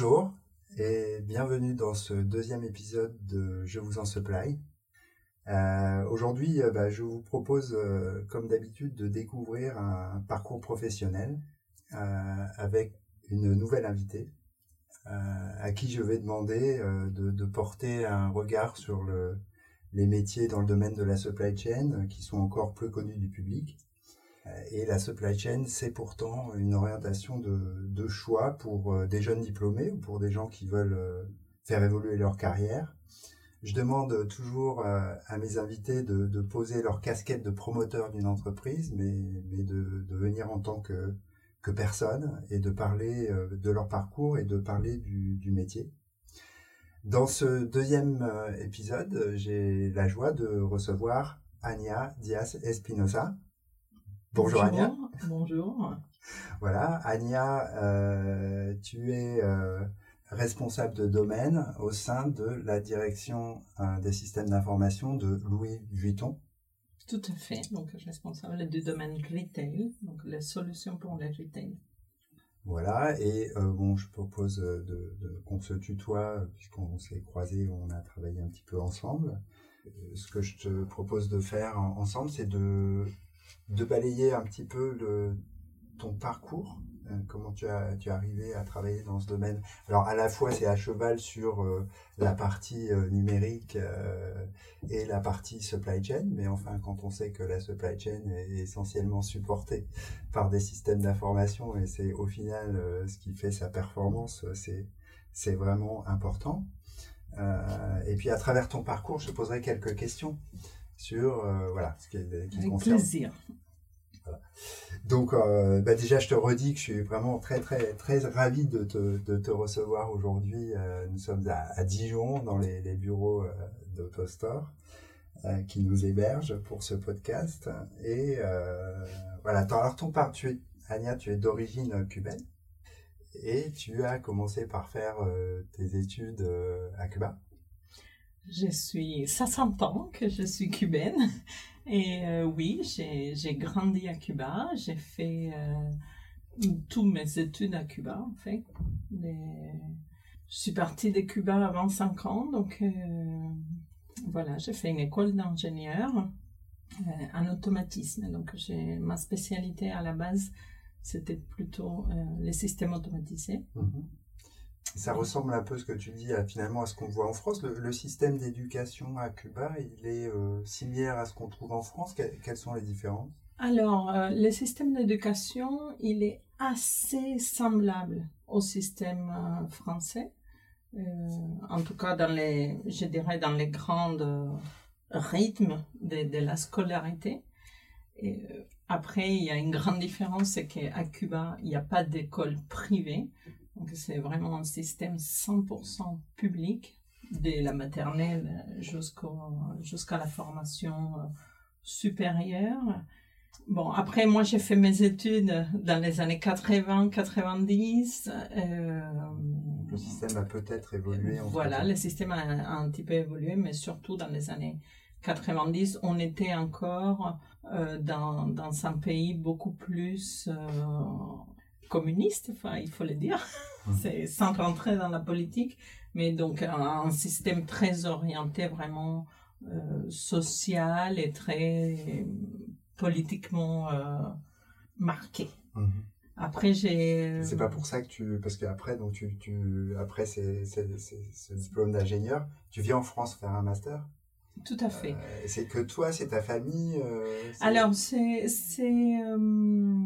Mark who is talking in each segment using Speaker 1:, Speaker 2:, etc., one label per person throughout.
Speaker 1: Bonjour et bienvenue dans ce deuxième épisode de Je vous en supply. Euh, Aujourd'hui, euh, bah, je vous propose, euh, comme d'habitude, de découvrir un parcours professionnel avec une nouvelle invitée à qui je vais demander de, porter un regard sur le, les métiers dans le domaine de la supply chain qui sont encore peu connus du public. Euh, Et la supply chain, c'est pourtant une orientation de, choix pour euh, des jeunes diplômés ou pour des gens qui veulent euh, faire évoluer leur carrière. Je demande toujours à mes invités de, poser leur casquette de promoteur d'une entreprise, mais, de, venir en tant que, personne et de parler de leur parcours et de parler du, métier. Dans ce deuxième épisode, j'ai la joie de recevoir Ania Diaz Espinosa. Bonjour, Ania.
Speaker 2: Bonjour.
Speaker 1: Voilà, Ania, euh, tu es euh, responsable de domaine au sein de la direction euh, des systèmes d'information de Louis Vuitton.
Speaker 2: Tout à fait. Donc, je suis responsable du domaine retail, donc les solutions pour les retail.
Speaker 1: Voilà, et bon, je propose de, de- qu'on se tutoie, puisqu'on s'est croisés, on a travaillé un petit peu ensemble. Ce que je te propose de faire en- ensemble, c'est de, de balayer un petit peu le, ton parcours, euh, comment tu as tu es arrivé à travailler dans ce domaine. Alors à la fois c'est à cheval sur euh, la partie euh, numérique euh, et la partie supply chain, mais enfin quand on sait que la supply chain est essentiellement supportée par des systèmes d'information et c'est au final ce qui fait sa performance, c'est vraiment important. Et puis à travers ton parcours, je poserai quelques questions sur euh, voilà ce qui, qui
Speaker 2: Avec
Speaker 1: concerne
Speaker 2: plaisir.
Speaker 1: donc, euh, bah déjà, je te redis que je suis vraiment très, très, très ravi de te, de te recevoir aujourd'hui. Euh, nous sommes à, à Dijon, dans les, les bureaux d'AutoStore, qui nous hébergent pour ce podcast. Et voilà, alors ton part, tu es, Ania, tu es d'origine cubaine. Et tu as commencé par faire tes études à Cuba.
Speaker 2: Je suis, ça s'entend que je suis cubaine. Et euh, oui, j'ai grandi à Cuba. J'ai fait euh, tous mes études à Cuba, en fait. Je suis partie de Cuba avant 5 ans, donc euh, voilà, j'ai fait une école d'ingénieur euh, en automatisme. Donc ma spécialité à la base, c'était plutôt les systèmes automatisés.
Speaker 1: Ça ressemble un peu ce que tu dis à, finalement à ce qu'on voit en France. Le, système d'éducation à Cuba, il est euh, similaire à ce qu'on trouve en France. Que- quelles sont les différences?
Speaker 2: Alors, euh, le système d'éducation, il est assez semblable au système euh, français. En tout cas, dans les, je dirais, dans les grands rythmes de, de la scolarité. Après, il y a une grande différence, c'est qu'à Cuba, il n'y a pas d'école privée. Donc, c'est vraiment un système 100% public, de la maternelle jusqu'au, jusqu'à la formation euh, supérieure. Bon, après, moi, j'ai fait mes études dans les années 80, 90. Euh,
Speaker 1: Le système a peut-être évolué. entre
Speaker 2: voilà, le système a, a un petit peu évolué, mais surtout dans les années 90, on était encore euh, dans, dans un pays beaucoup plus euh, communiste, enfin, il faut le dire,
Speaker 1: Mhm.
Speaker 2: c'est sans rentrer dans la politique, mais donc un, un système très orienté vraiment euh, social et très politiquement euh, marqué.
Speaker 1: Mhm.
Speaker 2: Après, j'ai...
Speaker 1: C'est pas pour ça que tu, parce qu'après, donc tu, tu, après ce diplôme d'ingénieur, tu viens en France faire un master?
Speaker 2: Tout à fait.
Speaker 1: Euh, c'est que toi, c'est ta famille. euh,
Speaker 2: Alors, c'est, euh, euh,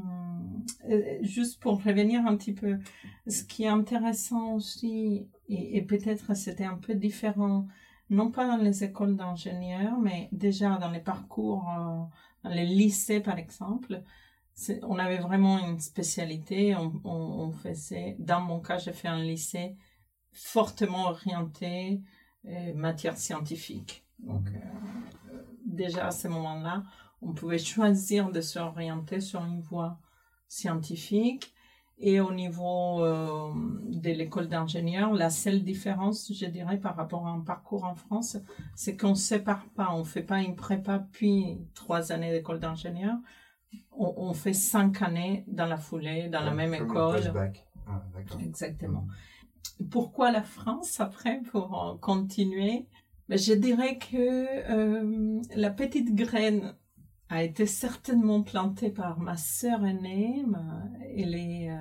Speaker 2: juste pour revenir un petit peu, ce qui est intéressant aussi, et, et peut-être c'était un peu différent, non pas dans les écoles d'ingénieurs, mais déjà dans les parcours, euh, dans les lycées par exemple, on avait vraiment une spécialité, on, on, on faisait, dans mon cas, j'ai fait un lycée fortement orienté euh, matière scientifique. Donc, euh, euh, déjà à ce moment-là, on pouvait choisir de s'orienter sur une voie scientifique. Et au niveau euh, de l'école d'ingénieur, la seule différence, je dirais, par rapport à un parcours en France, c'est qu'on sépare pas, on fait pas une prépa puis trois années d'école d'ingénieur. On, on fait cinq années dans la foulée, dans la même école.
Speaker 1: Ah.
Speaker 2: Exactement. pourquoi la France après pour continuer? Ben, Je dirais que la petite graine a été certainement plantée par ma sœur aînée. elle est euh,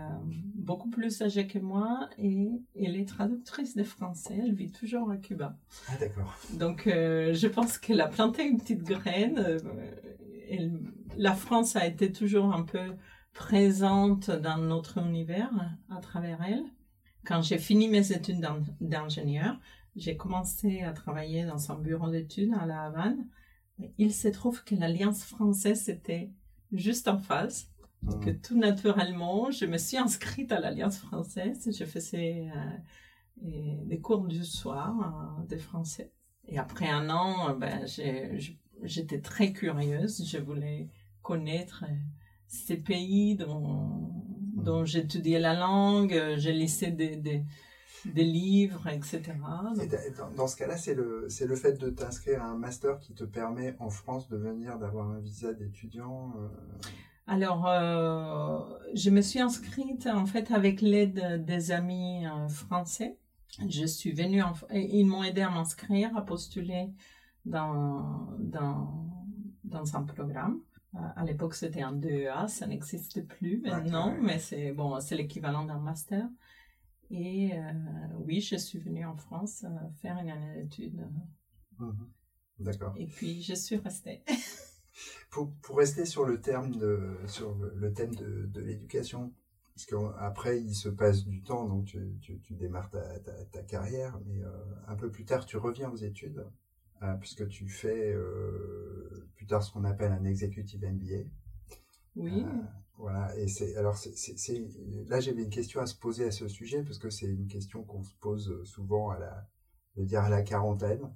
Speaker 2: beaucoup plus âgée que moi et elle est traductrice de français. Elle vit toujours à Cuba.
Speaker 1: Ah d'accord.
Speaker 2: Donc euh, je pense qu'elle a planté une petite graine. Euh, la France a été toujours un peu présente dans notre univers à travers elle. Quand j'ai fini mes études d'ingénieur, j'ai commencé à travailler dans un bureau d'études à La Havane il se trouve que l'Alliance française était juste en face. Que ah. tout naturellement, je me suis inscrite à l'Alliance française. Je faisais euh, des cours du soir euh, de français. Et après un an, ben, j'étais très curieuse. Je voulais connaître euh, ces pays dont, dont j'étudiais la langue. J'ai des, des des livres, etc.
Speaker 1: dans, ce cas-là, c'est le, c'est le fait de t'inscrire à un master qui te permet en France de venir, d'avoir un visa d'étudiant euh?
Speaker 2: Alors, euh, je me suis inscrite en fait avec l'aide des amis euh, français. Je suis venue, en, ils m'ont aidé à m'inscrire, à postuler dans, dans, dans un programme. À l'époque, c'était un DEA, ça n'existe plus maintenant, mais c'est bon, c'est l'équivalent d'un master. Et euh, oui, je suis venue en France euh, faire une année d'études.
Speaker 1: Mhm. D'accord.
Speaker 2: Et puis, je suis restée.
Speaker 1: pour, pour, rester sur le, terme de, sur le thème de, de l'éducation, parce qu'après, il se passe du temps, donc tu, tu, tu démarres ta, ta, carrière, mais euh, un peu plus tard, tu reviens aux études, puisque tu fais plus tard ce qu'on appelle un executive MBA.
Speaker 2: Oui.
Speaker 1: Voilà, et c'est alors c'est là j'avais une question à se poser à ce sujet parce que c'est une question qu'on se pose souvent à la je dire à la quarantaine.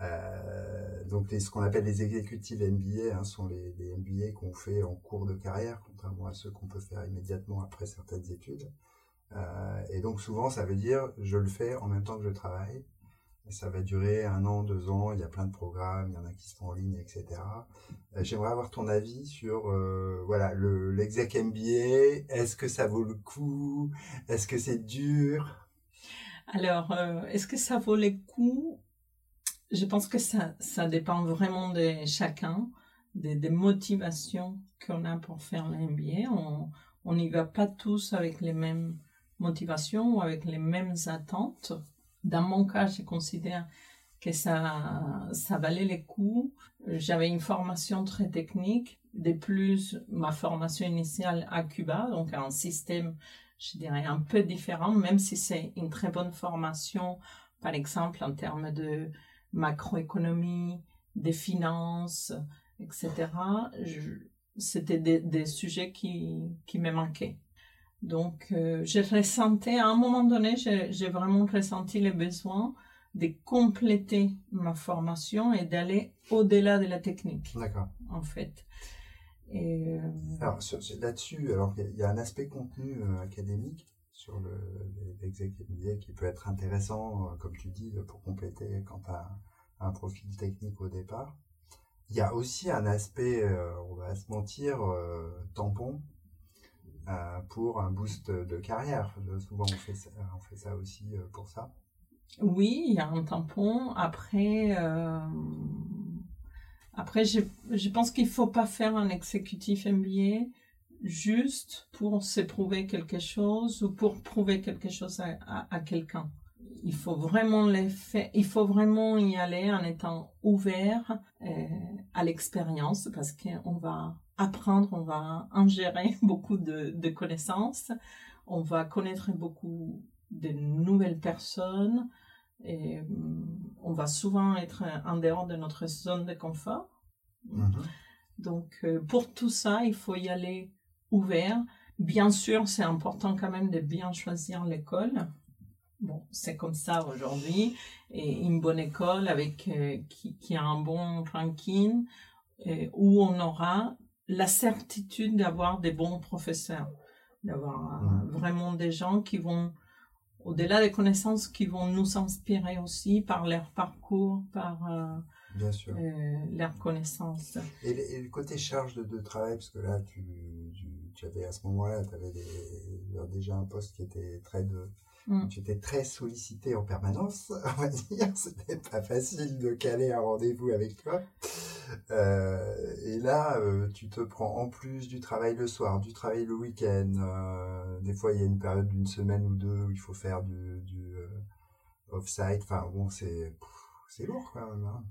Speaker 1: Euh, donc ce qu'on appelle les exécutives MBA hein, sont les, les MBA qu'on fait en cours de carrière, contrairement à ceux qu'on peut faire immédiatement après certaines études. Euh, et donc souvent ça veut dire je le fais en même temps que je travaille ça va durer un an, deux ans. Il y a plein de programmes, il y en a qui sont en ligne, etc. Euh, j'aimerais avoir ton avis sur euh, voilà le l'exec MBA. Est-ce que ça vaut le coup? Est-ce que c'est dur?
Speaker 2: Alors, euh, est-ce que ça vaut le coup Je pense que ça ça dépend vraiment de chacun, des, motivations qu'on a pour faire l'MBA. On n'y va pas tous avec les mêmes motivations ou avec les mêmes attentes. Dans mon cas, je considère que ça, valait le coup. J'avais une formation très technique. De plus, ma formation initiale à Cuba, donc un système, je dirais, un peu différent, même si c'est une très bonne formation, par exemple, en termes de macroéconomie, des finances, etc. C'était des, sujets qui me manquaient. Donc, euh, j'ai ressenti, à un moment donné, j'ai vraiment ressenti le besoin de compléter ma formation et d'aller au-delà de la technique.
Speaker 1: D'accord.
Speaker 2: En fait.
Speaker 1: Et, euh, alors, là-dessus, alors il y a un aspect contenu euh, académique sur l'exécutif qui peut être intéressant, comme tu dis, pour compléter quand tu as un profil technique au départ. Il y a aussi un aspect, on va se mentir, tampon, euh, pour un boost de carrière. Souvent, on fait ça, aussi euh, pour ça.
Speaker 2: Oui, il y a un tampon. Après, euh, après je, je pense qu'il faut pas faire un exécutif MBA juste pour se prouver quelque chose ou pour prouver quelque chose à, à, quelqu'un. Il faut vraiment les faire, il faut vraiment y aller en étant ouvert à l'expérience parce qu'on va apprendre, on va ingérer beaucoup de, connaissances, on va connaître beaucoup de nouvelles personnes et mm, on va souvent être en dehors de notre zone de confort. Mm-hmm. Donc euh, pour tout ça, il faut y aller ouvert. Bien sûr, c'est important quand même de bien choisir l'école. Bon, c'est comme ça aujourd'hui. Et une bonne école avec euh, qui, qui, a un bon ranking, euh, où on aura la certitude d'avoir des bons professeurs, d'avoir euh, vraiment des gens qui vont, au-delà des connaissances, qui vont nous inspirer aussi par leur parcours, par euh,
Speaker 1: Bien sûr.
Speaker 2: Euh, leur connaissance.
Speaker 1: Et, le côté charge de, travail, parce que là, tu, tu, avais à ce moment-là, tu avais déjà un poste qui était très de
Speaker 2: Mm.
Speaker 1: Tu étais très sollicité en permanence, on va dire. C'était pas facile de caler un rendez-vous avec toi. Euh, et là, euh, tu te prends en plus du travail le soir, du travail le week-end. euh, des fois, il y a une période d'une semaine ou deux où il faut faire du, du off-site. Enfin, bon, c'est c'est lourd quand même. Hein.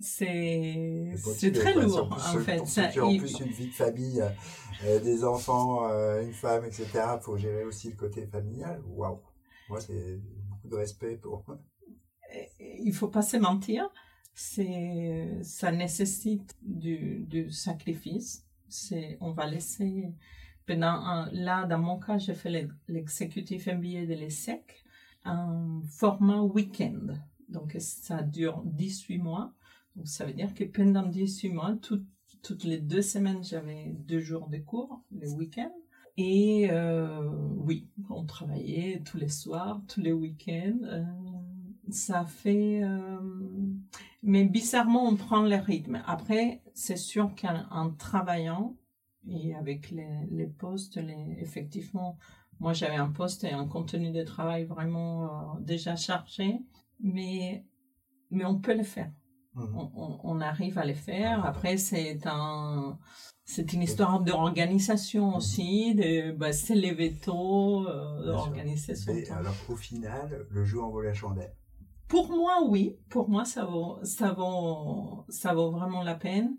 Speaker 2: C'est très lourd, en fait.
Speaker 1: pour
Speaker 2: Ça,
Speaker 1: en
Speaker 2: il-
Speaker 1: plus une vie de famille, euh, des enfants, euh, une femme, etc. Il faut gérer aussi le côté familial. Waouh! Moi, c'est beaucoup de respect pour.
Speaker 2: il faut pas se mentir, c'est ça nécessite du, du sacrifice. C'est on va laisser pendant là dans mon cas j'ai fait l'ex- l'exécutif MBA de l'ESSEC un format week-end donc ça dure 18 mois donc ça veut dire que pendant 18 mois tout- toutes les deux semaines j'avais deux jours de cours le week-end et euh, oui on travaillait tous les soirs tous les week-ends euh, ça fait euh, mais bizarrement on prend le rythme. Après c'est sûr qu'en en travaillant et avec les, les postes effectivement moi j'avais un poste et un contenu de travail vraiment déjà chargé mais mais on peut le faire
Speaker 1: Mhm.
Speaker 2: on, arrive à les faire après c'est un c'est une histoire d'organisation aussi de bah, se lever tôt euh,
Speaker 1: sûr.
Speaker 2: d'organiser son temps
Speaker 1: alors, au final, le jeu en vaut la chandelle.
Speaker 2: pour moi, oui. Pour moi, ça vaut, ça vaut, ça vaut vraiment la peine.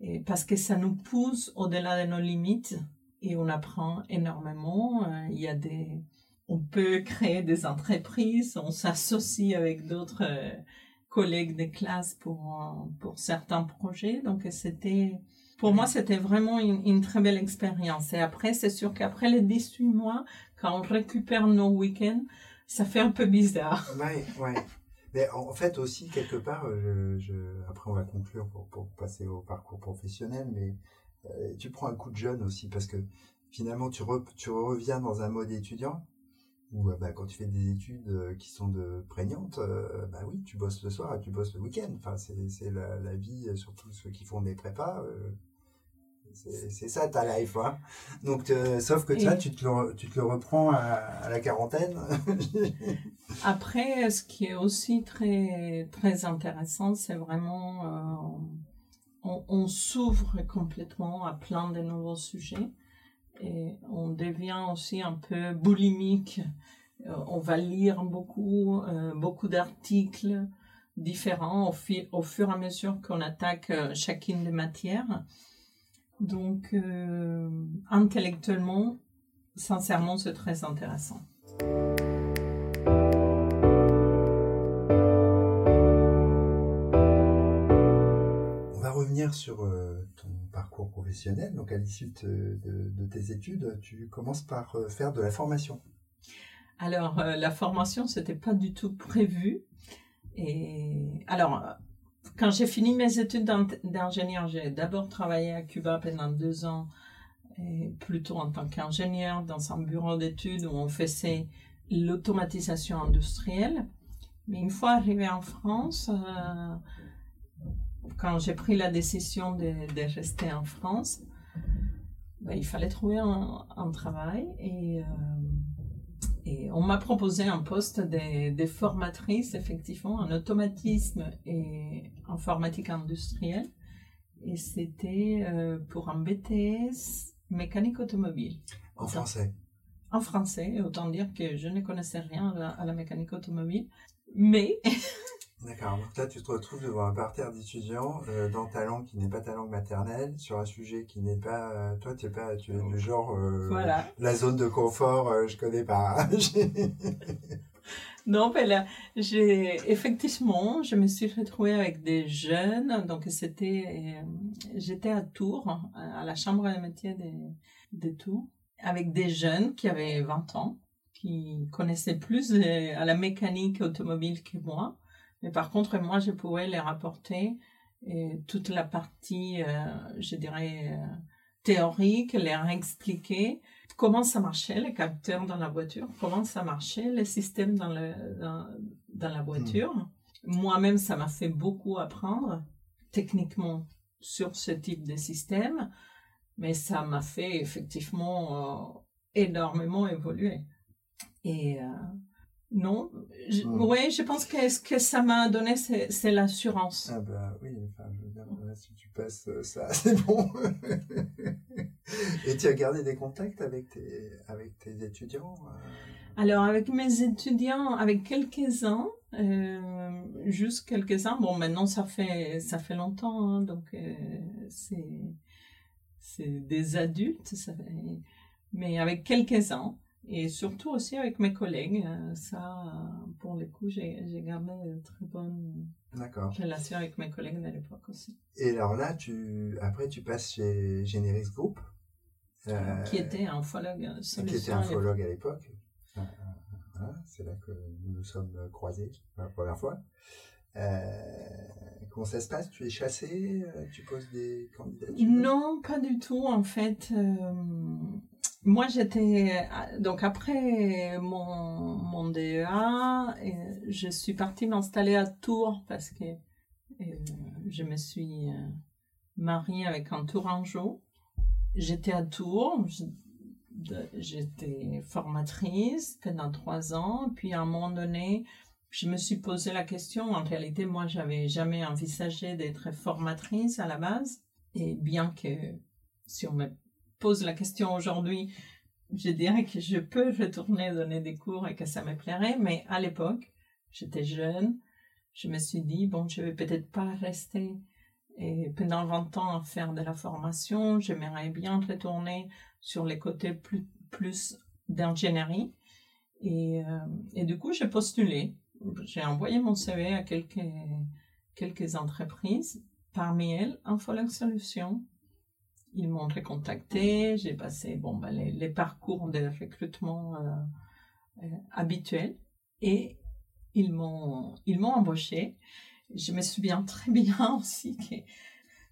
Speaker 2: Et parce que ça nous pousse au-delà de nos limites et on apprend énormément. Euh, Il y a des, on peut créer des entreprises, on s'associe avec d'autres euh, collègues de classe pour, euh, pour certains projets. Donc, c'était, pour moi, c'était vraiment une, une très belle expérience. Et après, c'est sûr qu'après les 18 mois, quand on récupère nos week-ends, ça fait un peu bizarre.
Speaker 1: Ouais, ouais. Mais en fait aussi, quelque part, euh, je, je- après on va conclure pour, pour passer au parcours professionnel, mais euh, tu prends un coup de jeune aussi parce que finalement tu, re- tu reviens dans un mode étudiant où euh, bah, quand tu fais des études euh, qui sont de prégnantes, euh, bah oui, tu bosses le soir et tu bosses le week-end. Enfin, c'est c'est la, la vie, surtout ceux qui font des prépas. c'est ça ta life, hein. Donc, sauf que
Speaker 2: Et-
Speaker 1: tu te le, tu te le reprends à, à la quarantaine.
Speaker 2: Après, ce qui est aussi très, très intéressant, c'est vraiment, euh, on, on s'ouvre complètement à plein de nouveaux sujets et on devient aussi un peu boulimique. Euh, on va lire beaucoup, euh, beaucoup d'articles différents au, fur et à mesure qu'on attaque euh, chacune des matières. Donc, intellectuellement, sincèrement, c'est très intéressant.
Speaker 1: Sur euh, ton parcours professionnel. Donc, à l'issue de, tes études, tu commences par euh, faire de la formation.
Speaker 2: Alors, euh, la formation, c'était pas du tout prévu. Et alors, quand j'ai fini mes études d'in- d'ingénieur, j'ai d'abord travaillé à Cuba pendant deux ans, et plutôt en tant qu'ingénieur dans un bureau d'études où on faisait l'automatisation industrielle. Mais une fois arrivé en France, quand j'ai pris la décision de, de rester en France, ben, il fallait trouver un, un travail et, euh, et on m'a proposé un poste de, de formatrice, effectivement, en automatisme et informatique industrielle. Et c'était euh, pour un BTS mécanique automobile.
Speaker 1: En
Speaker 2: Ça.
Speaker 1: français.
Speaker 2: En français, autant dire que je ne connaissais rien à la, à la mécanique automobile. Mais
Speaker 1: D'accord. Donc là, tu te retrouves devant un parterre d'étudiants euh, dans ta langue qui n'est pas ta langue maternelle, sur un sujet qui n'est pas. euh, toi, tu es pas, tu es du genre. euh,
Speaker 2: voilà.
Speaker 1: La zone de confort, je connais pas.
Speaker 2: Non, mais là, j'ai effectivement, je me suis retrouvée avec des jeunes. Donc, c'était, j'étais à Tours, à la chambre des métiers de, de Tours, avec des jeunes qui avaient 20 ans, qui connaissaient plus de- à la mécanique automobile que moi. Mais par contre, moi, je pouvais les rapporter toute la partie, euh, je dirais, euh, théorique, leur expliquer comment ça marchait, les capteurs dans la voiture, comment ça marchait, les systèmes dans, le, dans, dans la voiture? Moi-même, ça m'a fait beaucoup apprendre techniquement sur ce type de système, mais ça m'a fait effectivement euh, énormément évoluer. Et, Non, je,
Speaker 1: Hmm.
Speaker 2: oui, je pense que ce que ça m'a donné, c'est l'assurance.
Speaker 1: Ah bah oui, enfin, je veux dire, là, si tu passes euh, ça, c'est bon. Et tu as gardé des contacts avec tes, avec tes étudiants euh?
Speaker 2: Alors, avec mes étudiants, avec quelques-uns, euh, juste quelques-uns, bon, maintenant, ça fait, ça fait longtemps, hein, donc euh, c'est c'est des adultes, ça fait- mais avec quelques-uns, et surtout aussi avec mes collègues, euh, ça, euh, pour le coup, j'ai gardé de très bonnes relations avec mes collègues de l'époque aussi,
Speaker 1: Et alors là, tu, après, tu passes chez Generis Group, euh,
Speaker 2: qui était un follogue
Speaker 1: qui était un
Speaker 2: à l'époque.
Speaker 1: phologue à l'époque. Euh, voilà, c'est là que nous nous sommes croisés pour la première fois. Euh, comment ça se passe? Tu es chassé euh, Tu poses des candidatures?
Speaker 2: Non, pas du tout. En fait, euh, moi j'étais donc après mon mon DEA, euh, je suis partie m'installer à Tours parce que euh, je me suis euh, mariée avec un Tourangeau. J'étais à Tours, j'étais formatrice pendant trois ans, puis à un moment donné, je me suis posé la question. En réalité, moi, j'avais jamais envisagé d'être formatrice à la base. Et bien que si on me pose la question aujourd'hui, je dirais que je peux retourner donner des cours et que ça me plairait, mais à l'époque, j'étais jeune, je me suis dit, bon, je vais peut-être pas rester et pendant 20 ans à faire de la formation, j'aimerais bien retourner sur les côtés plus, plus d'ingénierie. Et, euh, du coup, j'ai postulé. J'ai envoyé mon CV à quelques, quelques entreprises, parmi elles, Infologue Solutions. Ils m'ont recontacté, j'ai passé bon, ben, les, parcours de recrutement euh, euh, habituels. Et ils m'ont embauché. Je me souviens très bien aussi que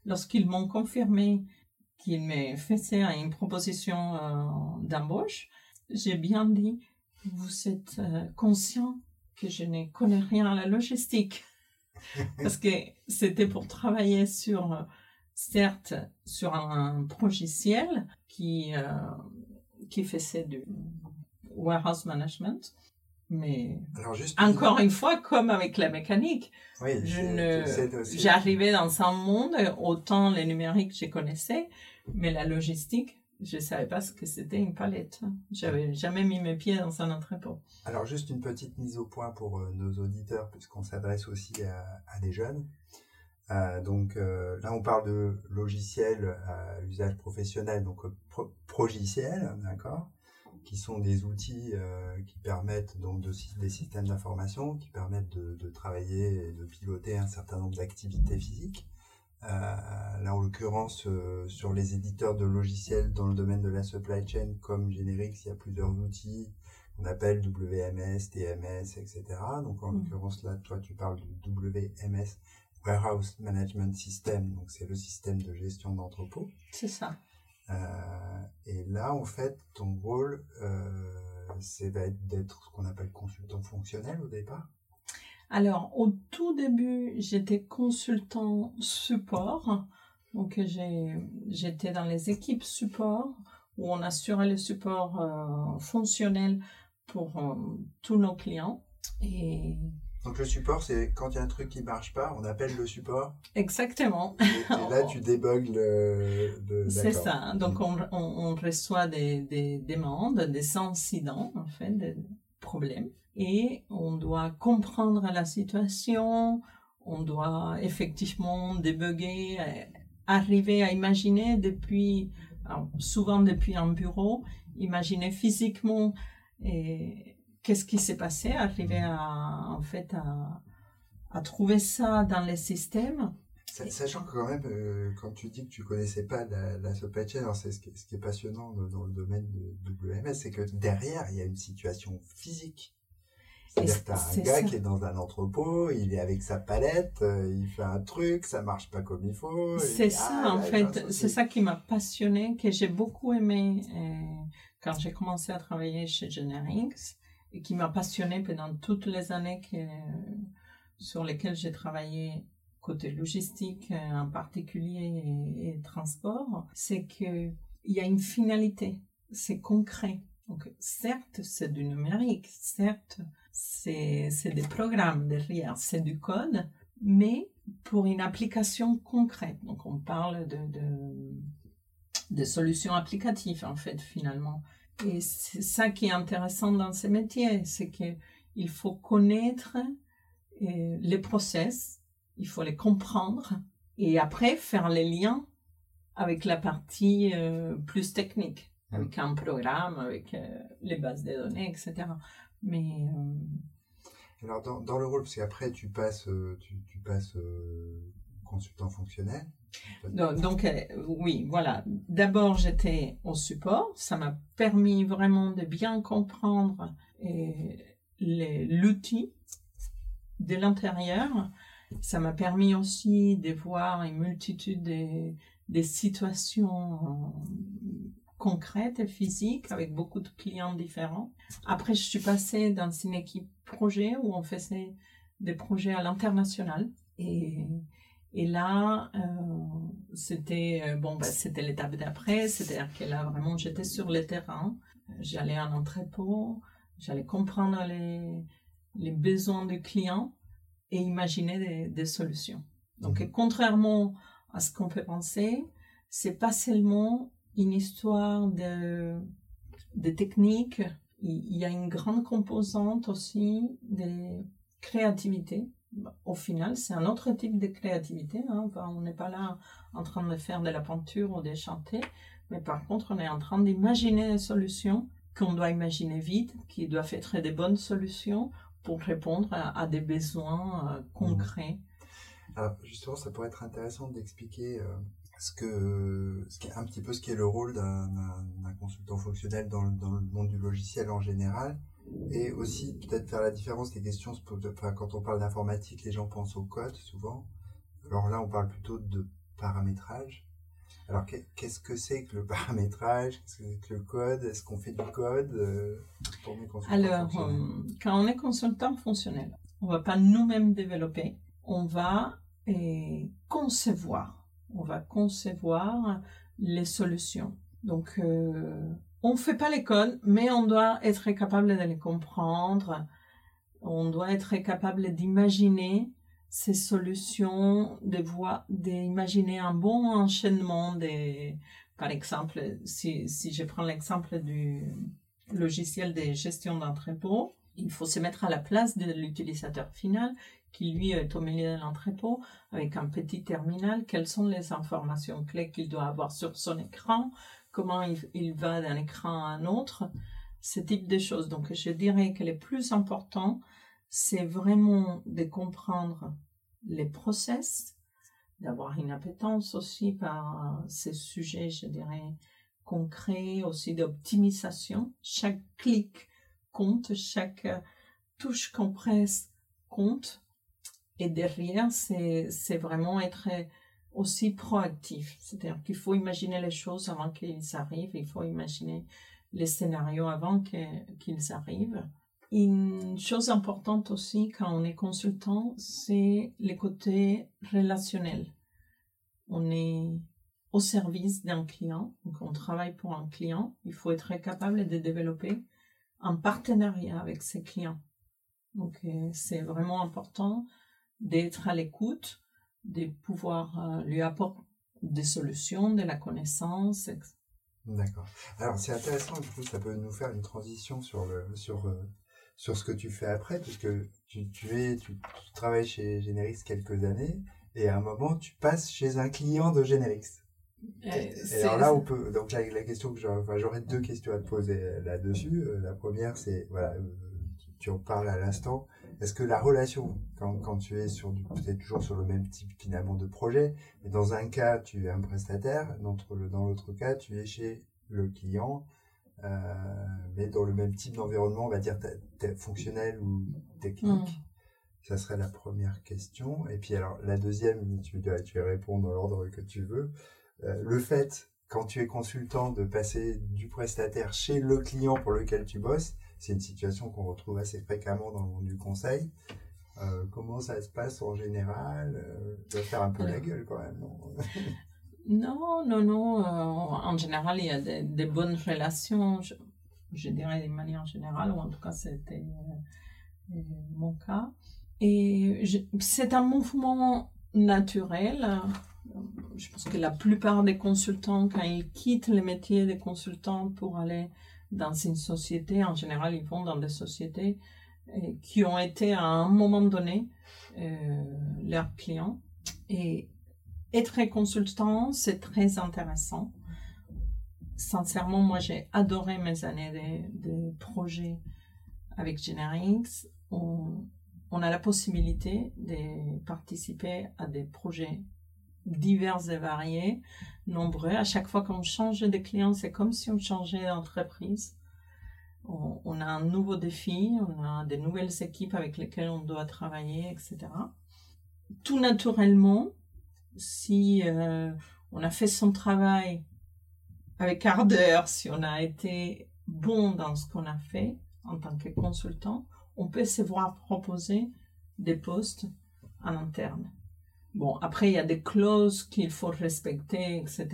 Speaker 2: lorsqu'ils m'ont confirmé qu'ils me faisaient une proposition euh, d'embauche, j'ai bien dit vous êtes conscient que je ne connais rien à la logistique parce que c'était pour travailler sur certes sur un logiciel qui euh, qui faisait du warehouse management mais
Speaker 1: Alors juste
Speaker 2: encore une fois comme avec la mécanique
Speaker 1: oui,
Speaker 2: je ne j'arrivais dans un monde autant les numériques je connaissais mais la logistique je savais pas ce que c'était une palette. J'avais jamais mis mes pieds dans un entrepôt.
Speaker 1: Alors juste une petite mise au point pour euh, nos auditeurs, puisqu'on s'adresse aussi à, à des jeunes. Euh, donc euh, là, on parle de logiciels à usage professionnel, donc euh, pro progiciels, d'accord, qui sont des outils euh, qui permettent donc de, des systèmes d'information qui permettent de, de travailler et de piloter un certain nombre d'activités physiques. Euh, là, en l'occurrence, euh, sur les éditeurs de logiciels dans le domaine de la supply chain, comme Generix, il y a plusieurs outils qu'on appelle WMS, TMS, etc. Donc, en
Speaker 2: Mhm.
Speaker 1: l'occurrence, là, toi, tu parles du WMS, Warehouse Management System. Donc, c'est le système de gestion d'entrepôt.
Speaker 2: c'est ça
Speaker 1: Euh, et là, en fait, ton rôle, euh, c'est d'être ce qu'on appelle consultant fonctionnel au départ.
Speaker 2: Alors, au tout début, j'étais consultant support. Donc, j'étais dans les équipes support où on assurait le support euh, fonctionnel pour tous nos clients. Et
Speaker 1: Donc, le support, c'est quand il y a un truc qui marche pas, on appelle le support.
Speaker 2: exactement,
Speaker 1: Et, et là, tu débugs le. le-
Speaker 2: c'est ça. Donc, on, on, on reçoit des, des demandes, des incidents, en fait, des problèmes. Et on doit comprendre la situation, on doit effectivement débugger, euh, arriver à imaginer depuis, souvent depuis un bureau, imaginer physiquement et qu'est-ce qui s'est passé, arriver à, en fait, à, à trouver ça dans les systèmes.
Speaker 1: Sa- Sachant que quand même, euh, quand tu dis que tu connaissais pas la, la supply chain, alors c'est ce, qui est- ce qui est passionnant dans le domaine de WMS, c'est que derrière, il y a une situation physique. C'est-à-dire que as un gars
Speaker 2: ça.
Speaker 1: qui est dans un entrepôt, il est avec sa palette, euh, il fait un truc, ça marche pas comme il faut.
Speaker 2: C'est ça,
Speaker 1: ah,
Speaker 2: en fait, c'est ça qui m'a passionné, que j'ai beaucoup aimé euh, quand j'ai commencé à travailler chez Generix et qui m'a passionné pendant toutes les années sur lesquelles j'ai travaillé côté logistique euh, en particulier et, transport, c'est que il y a une finalité, c'est concret. Donc certes, c'est du numérique, certes, c'est des programmes derrière, c'est du code, mais pour une application concrète. Donc on parle de, solutions applicatives en fait finalement. Et c'est ça qui est intéressant dans ces métiers, c'est qu'il faut connaître euh, les process, il faut les comprendre et après faire les liens avec la partie euh, plus technique, avec un programme, avec euh, les bases de données, etc. Mais
Speaker 1: alors dans, dans, le rôle, parce qu'après tu passes, tu, tu passes consultant fonctionnel.
Speaker 2: Donc, euh, oui, voilà. D'abord j'étais au support, ça m'a permis vraiment de bien comprendre l'outil de l'intérieur. Ça m'a permis aussi de voir une multitude de, des situations concrète et physique avec beaucoup de clients différents. Après, je suis passée dans une équipe projet où on faisait des projets à l'international et, et là, euh, c'était euh, bon, bah, c'était l'étape d'après, c'est-à-dire que là vraiment j'étais sur le terrain, j'allais en entrepôt, j'allais comprendre les, les besoins du client et imaginer des, des solutions. Donc, mmh. contrairement à ce qu'on peut penser, c'est pas seulement une histoire de, de technique. Il y a une grande composante aussi de créativité. Au final, c'est un autre type de créativité. Hein. On n'est pas là en train de faire de la peinture ou de chanter, mais par contre, on est en train d'imaginer des solutions qu'on doit imaginer vite, qui doivent être des bonnes solutions pour répondre à, des besoins euh, concrets.
Speaker 1: Alors justement, ça pourrait être intéressant d'expliquer euh, ce que ce qui est un petit peu ce qui est le rôle d'un consultant fonctionnel dans, dans, le monde du logiciel en général et aussi peut-être faire la différence des questions enfin, quand on parle d'informatique les gens pensent au code souvent. Alors là on parle plutôt de paramétrage. Alors qu'est-ce que c'est que le paramétrage? Qu'est-ce que c'est que le code? Est-ce qu'on fait du code euh,
Speaker 2: alors euh, quand on est consultant fonctionnel on va pas nous-mêmes développer. On va euh, concevoir. On va concevoir les solutions. Donc, euh, on ne fait pas les codes, mais on doit être capable de les comprendre. On doit être capable d'imaginer ces solutions, de voir, d'imaginer un bon enchaînement par exemple, si, si je prends l'exemple du logiciel de gestion d'entrepôt, il faut se mettre à la place de l'utilisateur final qui lui est au milieu de l'entrepôt avec un petit terminal, quelles sont les informations clés qu'il doit avoir sur son écran, comment il, va d'un écran à un autre, ce type de choses. Donc je dirais que le plus important, c'est vraiment de comprendre les process, d'avoir une appétence aussi par ces sujets, je dirais, concrets, aussi d'optimisation. Chaque clic compte, chaque touche qu'on presse compte. Et derrière, c'est vraiment être aussi proactif. C'est-à-dire qu'il faut imaginer les choses avant qu'ils arrivent, il faut imaginer les scénarios avant qu'ils arrivent. Une chose importante aussi quand on est consultant, c'est les côtés relationnels. On est au service d'un client, donc on travaille pour un client. Il faut être capable de développer un partenariat avec ses clients. Donc euh, c'est vraiment important d'être à l'écoute, de pouvoir euh, lui apporter des solutions, de la connaissance.
Speaker 1: D'accord. Alors c'est intéressant, du coup, ça peut nous faire une transition sur le sur euh, sur ce que tu fais après, puisque tu, tu es tu, travailles chez Generix quelques années et à un moment tu passes chez un client de Generix. et, alors là, on peut. Donc la, la question que j'aurais deux questions à te poser là-dessus. La première, c'est voilà, tu en parles à l'instant. Est-ce que la relation, quand, quand tu es sur peut-être toujours sur le même type finalement de projet, mais dans un cas, tu es un prestataire, dans, dans l'autre cas, tu es chez le client, euh, mais dans le même type d'environnement, on va dire fonctionnel ou technique. Hmm. Ça serait la première question. Et puis alors, la deuxième, tu, tu vas répondre dans l'ordre que tu veux. Euh, le fait, quand tu es consultant, de passer du prestataire chez le client pour lequel tu bosses, c'est une situation qu'on retrouve assez fréquemment dans le monde du conseil. Euh, comment ça se passe en général? Euh, Tu faire un peu la gueule quand même, non?
Speaker 2: Non, non, non. Euh, en général, il y a des, bonnes relations, je, dirais de manière générale, ou en tout cas, c'était mon cas. Et c'est un mouvement naturel. Je pense que la plupart des consultants, quand ils quittent le métier des consultants pour aller dans une société, en général, ils vont dans des sociétés euh, qui ont été à un moment donné euh, leurs clients. Et être consultant, c'est très intéressant. Sincèrement, moi, j'ai adoré mes années de, de projets avec Generics. On a la possibilité de participer à des projets divers et variés, nombreux. À chaque fois qu'on change de client, c'est comme si on changeait d'entreprise. On, a un nouveau défi, on a des nouvelles équipes avec lesquelles on doit travailler, etc. Tout naturellement, si euh, on a fait son travail avec ardeur, si on a été bon dans ce qu'on a fait en tant que consultant, on peut se voir proposer des postes en interne. Bon, après, il y a des clauses qu'il faut respecter, etc.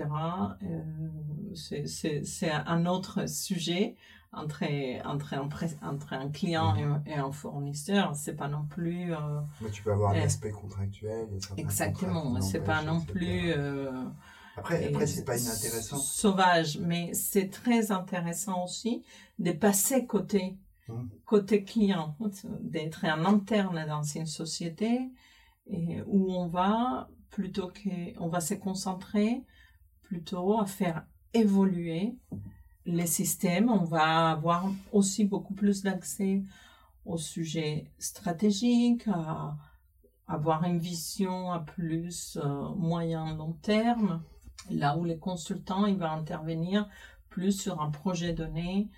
Speaker 2: Euh, c'est un autre sujet entre, entre, un, entre un client mhm. et, un fournisseur. C'est pas non plus. Euh,
Speaker 1: Mais tu peux avoir un euh, aspect contractuel.
Speaker 2: exactement, c'est pas non plus.
Speaker 1: après, après c'est pas inintéressant.
Speaker 2: Sauvage, mais c'est très intéressant aussi de passer côté Mmh. côté client, d'être un interne dans une société et où on va plutôt que, on va se concentrer plutôt à faire évoluer les systèmes. On va avoir aussi beaucoup plus d'accès aux sujets stratégiques, à avoir une vision à plus euh, moyen long terme, là où les consultants, il va intervenir plus sur un projet donné,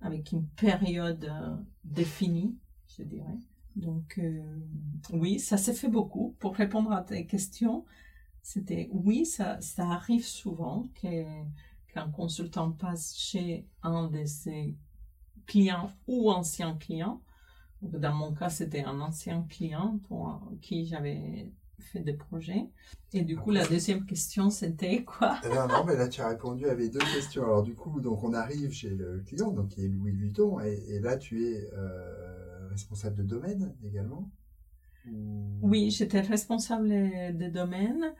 Speaker 2: avec une période euh, définie, je dirais. Donc euh, oui, ça s'est fait beaucoup. Pour répondre à tes questions, c'était oui, ça, ça arrive souvent qu'un consultant passe chez un de ses clients ou anciens clients. dans mon cas, c'était un ancien client pour qui j'avais fait des projets. Et du coup, la deuxième question, c'était quoi?
Speaker 1: Eh Non, non, mais là, tu as répondu à mes deux questions. Alors, du coup, donc, on arrive chez le client, donc qui est Louis Vuitton, et, là, tu es euh, responsable de domaine également
Speaker 2: Oui, j'étais responsable de domaine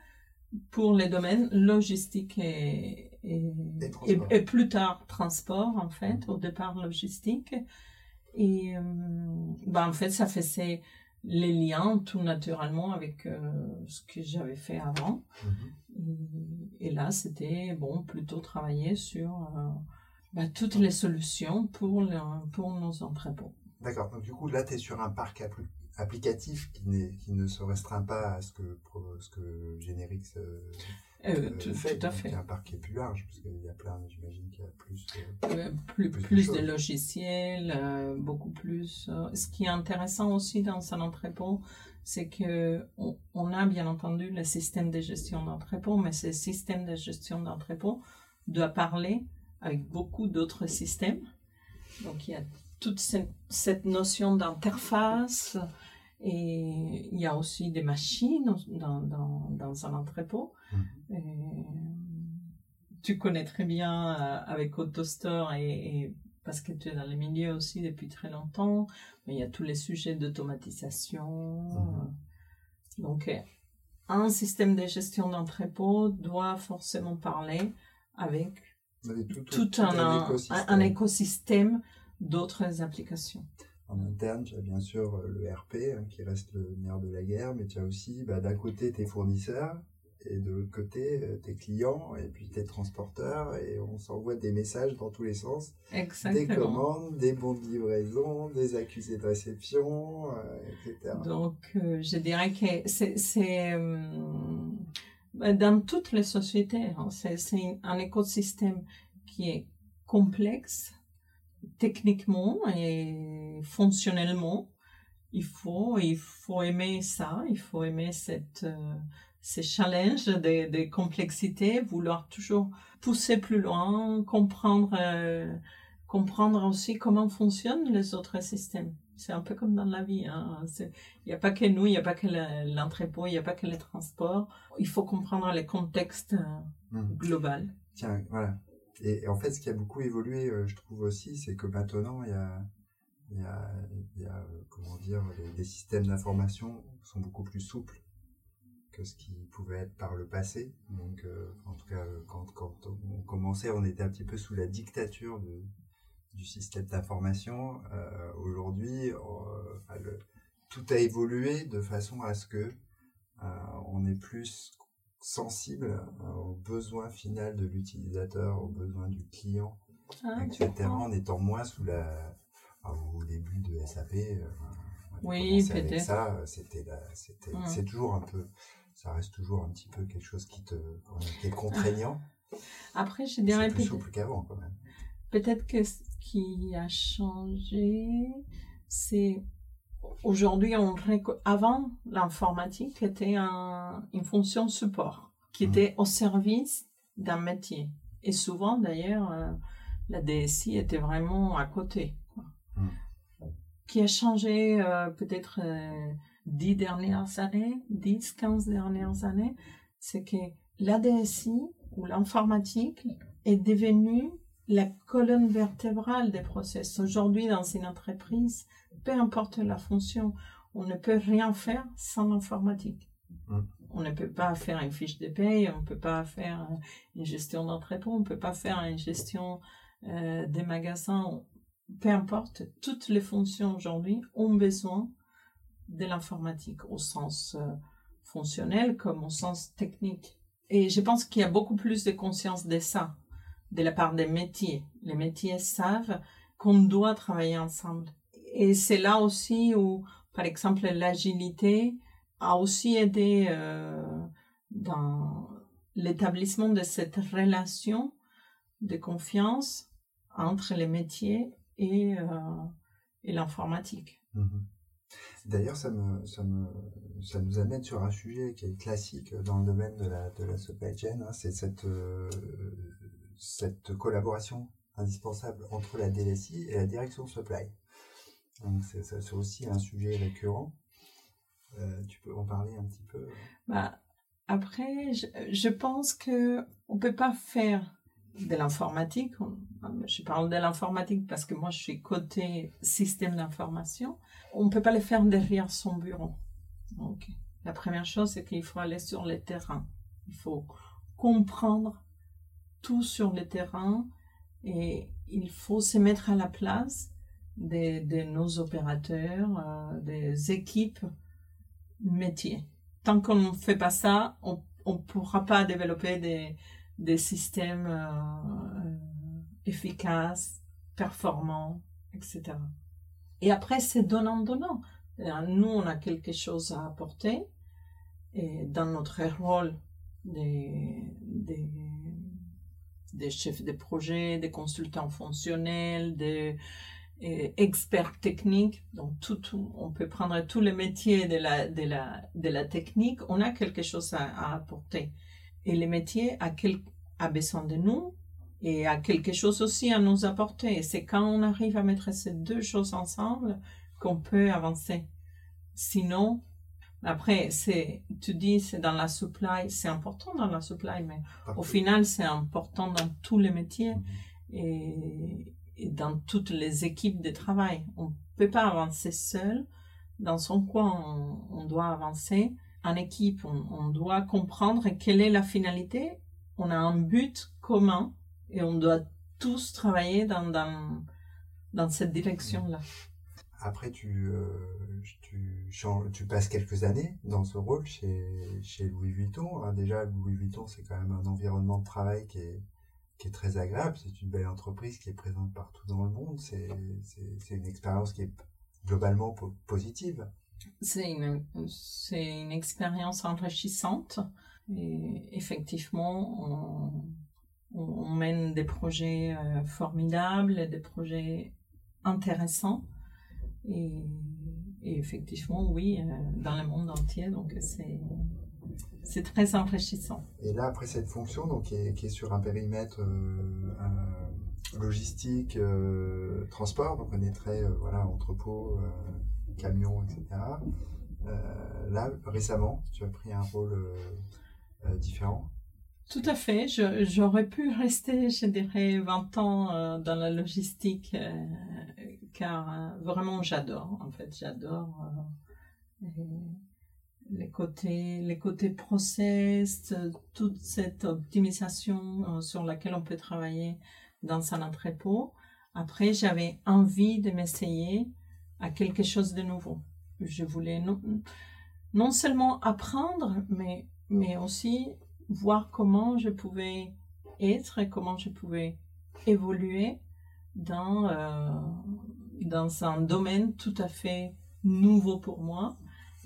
Speaker 2: pour les domaines logistique et, et, plus tard transport, en fait, mmh. au départ logistique. Et ben, en fait, ça faisait les liens tout naturellement avec euh, ce que j'avais fait avant. Mhm. Et, là, c'était bon, plutôt travailler sur euh, bah, toutes les solutions pour, pour nos entrepôts.
Speaker 1: D'accord. Donc, du coup, là, tu es sur un parc applicatif qui, qui ne se restreint pas à ce que, ce que Generics euh,
Speaker 2: euh, tout, fait, à fait.
Speaker 1: un parc qui est plus large, parce qu'il y a plein, j'imagine qu'il y a plus,
Speaker 2: plus, plus, de, logiciels, euh, beaucoup plus. Euh, ce qui est intéressant aussi dans un entrepôt, c'est que on, a bien entendu le système de gestion d'entrepôt, mais ce système de gestion d'entrepôt doit parler avec beaucoup d'autres systèmes. Donc il y a toute cette notion d'interface et il y a aussi des machines dans, dans, dans un entrepôt. Mmh. tu connais très bien euh, avec AutoStore et, et, parce que tu es dans les milieux aussi depuis très longtemps, mais il y a tous les sujets d'automatisation. Mmh. Donc, un système de gestion d'entrepôt doit forcément parler avec tout, un, un, écosystème d'autres applications
Speaker 1: en interne, tu as bien sûr euh, le RP hein, qui reste le nerf de la guerre, mais tu as aussi bah, d'un côté tes fournisseurs et de l'autre côté euh, tes clients et puis tes transporteurs et on s'envoie des messages dans tous les sens.
Speaker 2: Exactement.
Speaker 1: Des commandes, des bons de livraison, des accusés de réception, euh, etc.
Speaker 2: Donc je dirais que c'est bah, dans toutes les sociétés, hein, c'est un écosystème qui est complexe techniquement et fonctionnellement, il faut, il faut aimer ça, il faut aimer cette, euh, ces challenges de, de, complexité, vouloir toujours pousser plus loin, comprendre, euh, comprendre aussi comment fonctionnent les autres systèmes. C'est un peu comme dans la vie. Hein. Il n'y a pas que nous, il n'y a pas que l'entrepôt, il n'y a pas que les transports. Il faut comprendre les contextes euh, mmh. global.
Speaker 1: Tiens, voilà. Et, en fait, ce qui a beaucoup évolué, euh, je trouve aussi, c'est que maintenant, il y a, Il y a, comment dire, les, systèmes d'information sont beaucoup plus souples que ce qui pouvait être par le passé. Donc, euh, en tout cas, quand, on commençait, on était un petit peu sous la dictature du système d'information. Euh, Aujourd'hui, tout a évolué de façon à ce que euh, on est plus sensible aux besoins finaux de l'utilisateur, aux besoins du client,
Speaker 2: Ah,
Speaker 1: etc. En étant moins sous la au début de SAP. euh, on a
Speaker 2: Oui, peut-être.
Speaker 1: Ça, euh, c'était c'était,
Speaker 2: Mm.
Speaker 1: c'est toujours un peu, ça reste toujours un petit peu quelque chose qui te, qui est contraignant.
Speaker 2: Après, je dirais
Speaker 1: plus
Speaker 2: peut-être
Speaker 1: souple qu'avant quand même.
Speaker 2: peut-être que ce qui a changé, c'est aujourd'hui, on avant, l'informatique était un- une fonction support qui
Speaker 1: Mhm.
Speaker 2: était au service d'un métier. Et souvent, d'ailleurs, euh, la DSI était vraiment à côté. quoi.
Speaker 1: Mhm.
Speaker 2: Qui a changé euh, peut-être euh, dix dernières années, 10, 15 dernières années, c'est que la DSI ou l'informatique est devenue la colonne vertébrale des process. Aujourd'hui, dans une entreprise, peu importe la fonction, on ne peut rien faire sans l'informatique.
Speaker 1: Mm.
Speaker 2: On ne peut pas faire une fiche de paye, on ne peut pas faire euh, une gestion d'entrepôt, on ne peut pas faire une gestion euh, des magasins. Peu importe, toutes les fonctions aujourd'hui ont besoin de l'informatique au sens euh, fonctionnel comme au sens technique. Et je pense qu'il y a beaucoup plus de conscience de ça de la part des métiers. Les métiers savent qu'on doit travailler ensemble. Et c'est là aussi où, par exemple, l'agilité a aussi aidé euh, dans l'établissement de cette relation de confiance entre les métiers et, euh, et l'informatique.
Speaker 1: Mhm. D'ailleurs, ça, me, ça, me, ça nous amène sur un sujet qui est classique dans le domaine de la, de la supply chain, hein, c'est cette, euh, cette collaboration indispensable entre la DLSI et la direction supply. C'est aussi un sujet récurrent. Euh, tu peux en parler un petit peu?
Speaker 2: Bah, après, je, pense que on peut pas faire de l'informatique. Je parle de l'informatique parce que moi, je suis côté système d'information. On peut pas le faire derrière son bureau. Donc, la première chose, c'est qu'il faut aller sur le terrain. Il faut comprendre tout sur le terrain et il faut se mettre à la place de, nos opérateurs, euh, des équipes métiers tant qu'on ne fait pas ça, on ne pourra pas développer des, des systèmes euh, efficaces, performants, etc. Et après, c'est donnant-donnant. Euh, Nous, on a quelque chose à apporter et dans notre rôle des, des, des chefs de projet, des consultants fonctionnels, des et experts techniques, donc tout, tout- on peut prendre tous les métiers de la, de la, de la technique, on a quelque chose à, à apporter. Et les métiers a, quel, a besoin de nous et a quelque chose aussi à nous apporter. Et c'est quand on arrive à mettre ces deux choses ensemble qu'on peut avancer. Sinon, après, c'est, tu dis, c'est dans la supply, c'est important dans la supply, mais au final, c'est important dans tous les métiers
Speaker 1: Mhm.
Speaker 2: et, et dans toutes les équipes de travail. On ne peut pas avancer seul. Dans son coin, on, doit avancer en équipe. On, doit comprendre quelle est la finalité. On a un but commun et on doit tous travailler dans, dans, dans cette direction-là.
Speaker 1: Après, tu, euh, tu passes quelques années dans ce rôle chez, chez Louis Vuitton. hein. Déjà, Louis Vuitton, c'est quand même un environnement de travail qui est, qui est très agréable. C'est une belle entreprise qui est présente partout dans le monde. C'est une expérience qui est globalement po- positive.
Speaker 2: C'est une, une expérience enrichissante et effectivement, on, on, mène des projets euh, formidables, des projets intéressants et, et effectivement, oui, euh, dans le monde entier, donc c'est, c'est très enrichissant.
Speaker 1: Et là, après cette fonction, donc, qui, est, qui est sur un périmètre euh, un- logistique, euh, transport, donc on est très euh, voilà, entrepôt, camion, etc. Là, récemment, tu as pris un rôle différent?
Speaker 2: Tout à fait. J'aurais pu rester, je dirais, 20 ans dans la logistique, car vraiment j'adore. En fait, j'adore les côtés, les côtés process, toute cette optimisation sur laquelle on peut travailler dans un entrepôt. Après, j'avais envie de m'essayer à quelque chose de nouveau. Je voulais non, non seulement apprendre, mais, mais aussi voir comment je pouvais être et comment je pouvais évoluer dans, euh, dans un domaine tout à fait nouveau pour moi.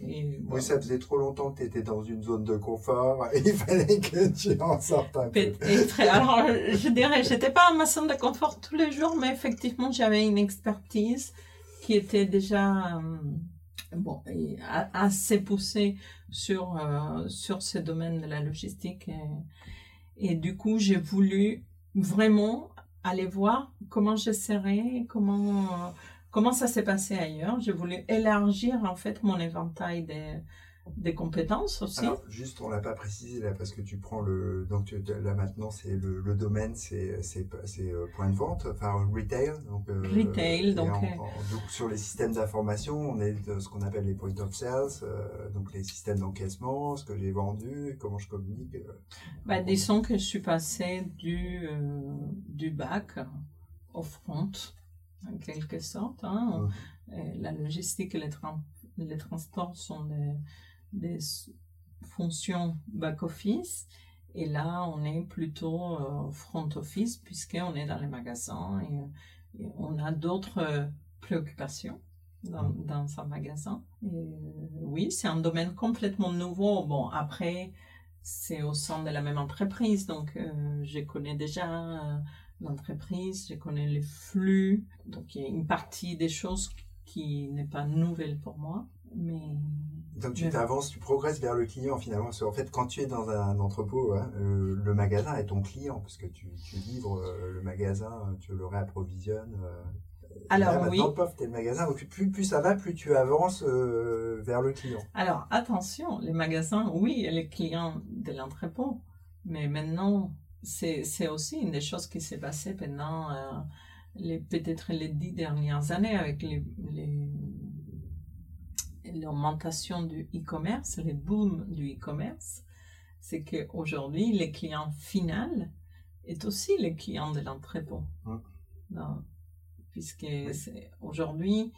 Speaker 1: Et, oui, ça faisait trop longtemps que tu étais dans une zone de confort et il fallait que tu en sortes un peu.
Speaker 2: alors, je dirais, j'étais pas en ma zone de confort tous les jours, mais effectivement, j'avais une expertise qui était déjà euh, bon, assez poussée sur, euh, sur ce domaine de la logistique. Et, et du coup, j'ai voulu vraiment aller voir comment je serais, comment, comment ça s'est passé ailleurs? J'ai voulu élargir en fait mon éventail des, des compétences aussi. Alors,
Speaker 1: juste, on l'a pas précisé là parce que tu prends le. Donc là maintenant, c'est le, le, domaine, c'est euh, point de vente, enfin retail. Donc,
Speaker 2: euh, retail, donc, euh,
Speaker 1: donc. sur les systèmes d'information, on est de ce qu'on appelle les point of sales, donc les systèmes d'encaissement, ce que j'ai vendu, comment je communique.
Speaker 2: bah, disons que je suis passée du, du bac au front, en quelque sorte. Hein. La logistique et les, les transports sont des des fonctions back-office. Et là, on est plutôt euh, front office puisqu'on est dans les magasins et, on a d'autres euh, préoccupations dans, dans un magasin. Et, euh, oui, c'est un domaine complètement nouveau. Bon, après, c'est au sein de la même entreprise, donc je connais déjà l'entreprise, je connais les flux, donc il y a une partie des choses qui n'est pas nouvelle pour moi. Mais
Speaker 1: donc tu t'avances, tu progresses vers le client finalement. Parce en fait, quand tu es dans un entrepôt, hein, euh, le magasin est ton client parce que tu, livres euh, le magasin, tu le réapprovisionnes. Euh.
Speaker 2: Alors
Speaker 1: là,
Speaker 2: oui.
Speaker 1: Maintenant, t'es le magasin. Donc plus, plus ça va, plus tu avances vers le client.
Speaker 2: Alors attention, les magasins, oui, les clients de l'entrepôt, mais maintenant c'est aussi une des choses qui s'est passée pendant les peut-être les dix dernières années avec les l'augmentation du e-commerce, le boom du e-commerce, c'est qu'aujourd'hui, le client final est aussi le client de l'entrepôt. Puisque aujourd'hui,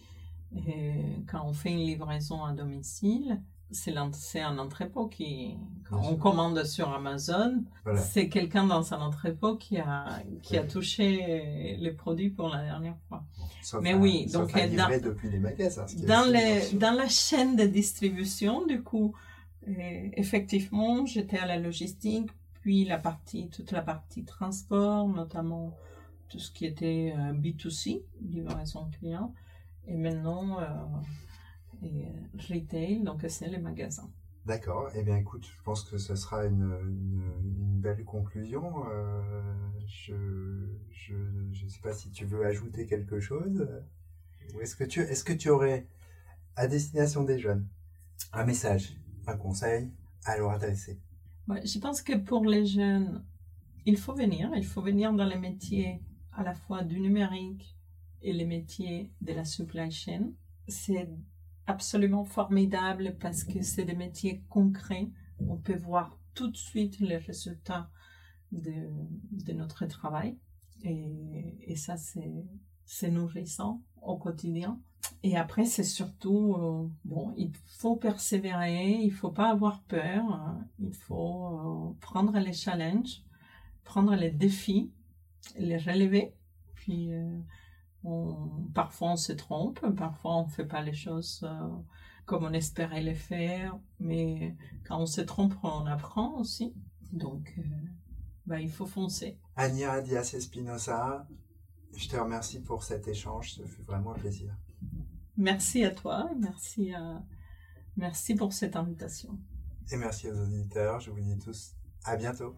Speaker 2: euh, quand on fait une livraison à domicile, c'est un entrepôt qui, quand on commande sur Amazon, c'est quelqu'un dans un entrepôt qui a, qui a touché les produits pour la dernière fois.
Speaker 1: Mais oui, donc dans, depuis les magasins,
Speaker 2: dans, les, dans la chaîne de distribution, du coup, effectivement, j'étais à la logistique, puis la partie, toute la partie transport, notamment tout ce qui était euh, B2C, livraison client, et maintenant, euh, et euh, retail, donc c'est les magasins.
Speaker 1: D'accord. Eh bien, écoute, je pense que ce sera une, une, belle conclusion. Euh, je ne sais pas si tu veux ajouter quelque chose. Ou est-ce que tu est-ce que tu aurais à destination des jeunes un message, un conseil à leur adresser?
Speaker 2: Je pense que pour les jeunes, il faut venir. Il faut venir dans les métiers à la fois du numérique et les métiers de la supply chain. C'est absolument formidable parce que c'est des métiers concrets. On peut voir tout de suite les résultats de, de notre travail. Et, et ça, c'est, nourrissant au quotidien. Et après, c'est surtout, euh, bon, il faut persévérer, il faut pas avoir peur, hein. il faut euh, prendre les challenges, prendre les défis, les relever, puis euh, parfois on se trompe, parfois on ne fait pas les choses euh, comme on espérait les faire, mais quand on se trompe, on apprend aussi. Donc, euh, bah, il faut foncer.
Speaker 1: Ania Dias Espinosa, je te remercie pour cet échange, ce fut vraiment un plaisir.
Speaker 2: Merci à toi, merci, à... merci pour cette invitation.
Speaker 1: Et merci aux auditeurs, je vous dis tous à bientôt.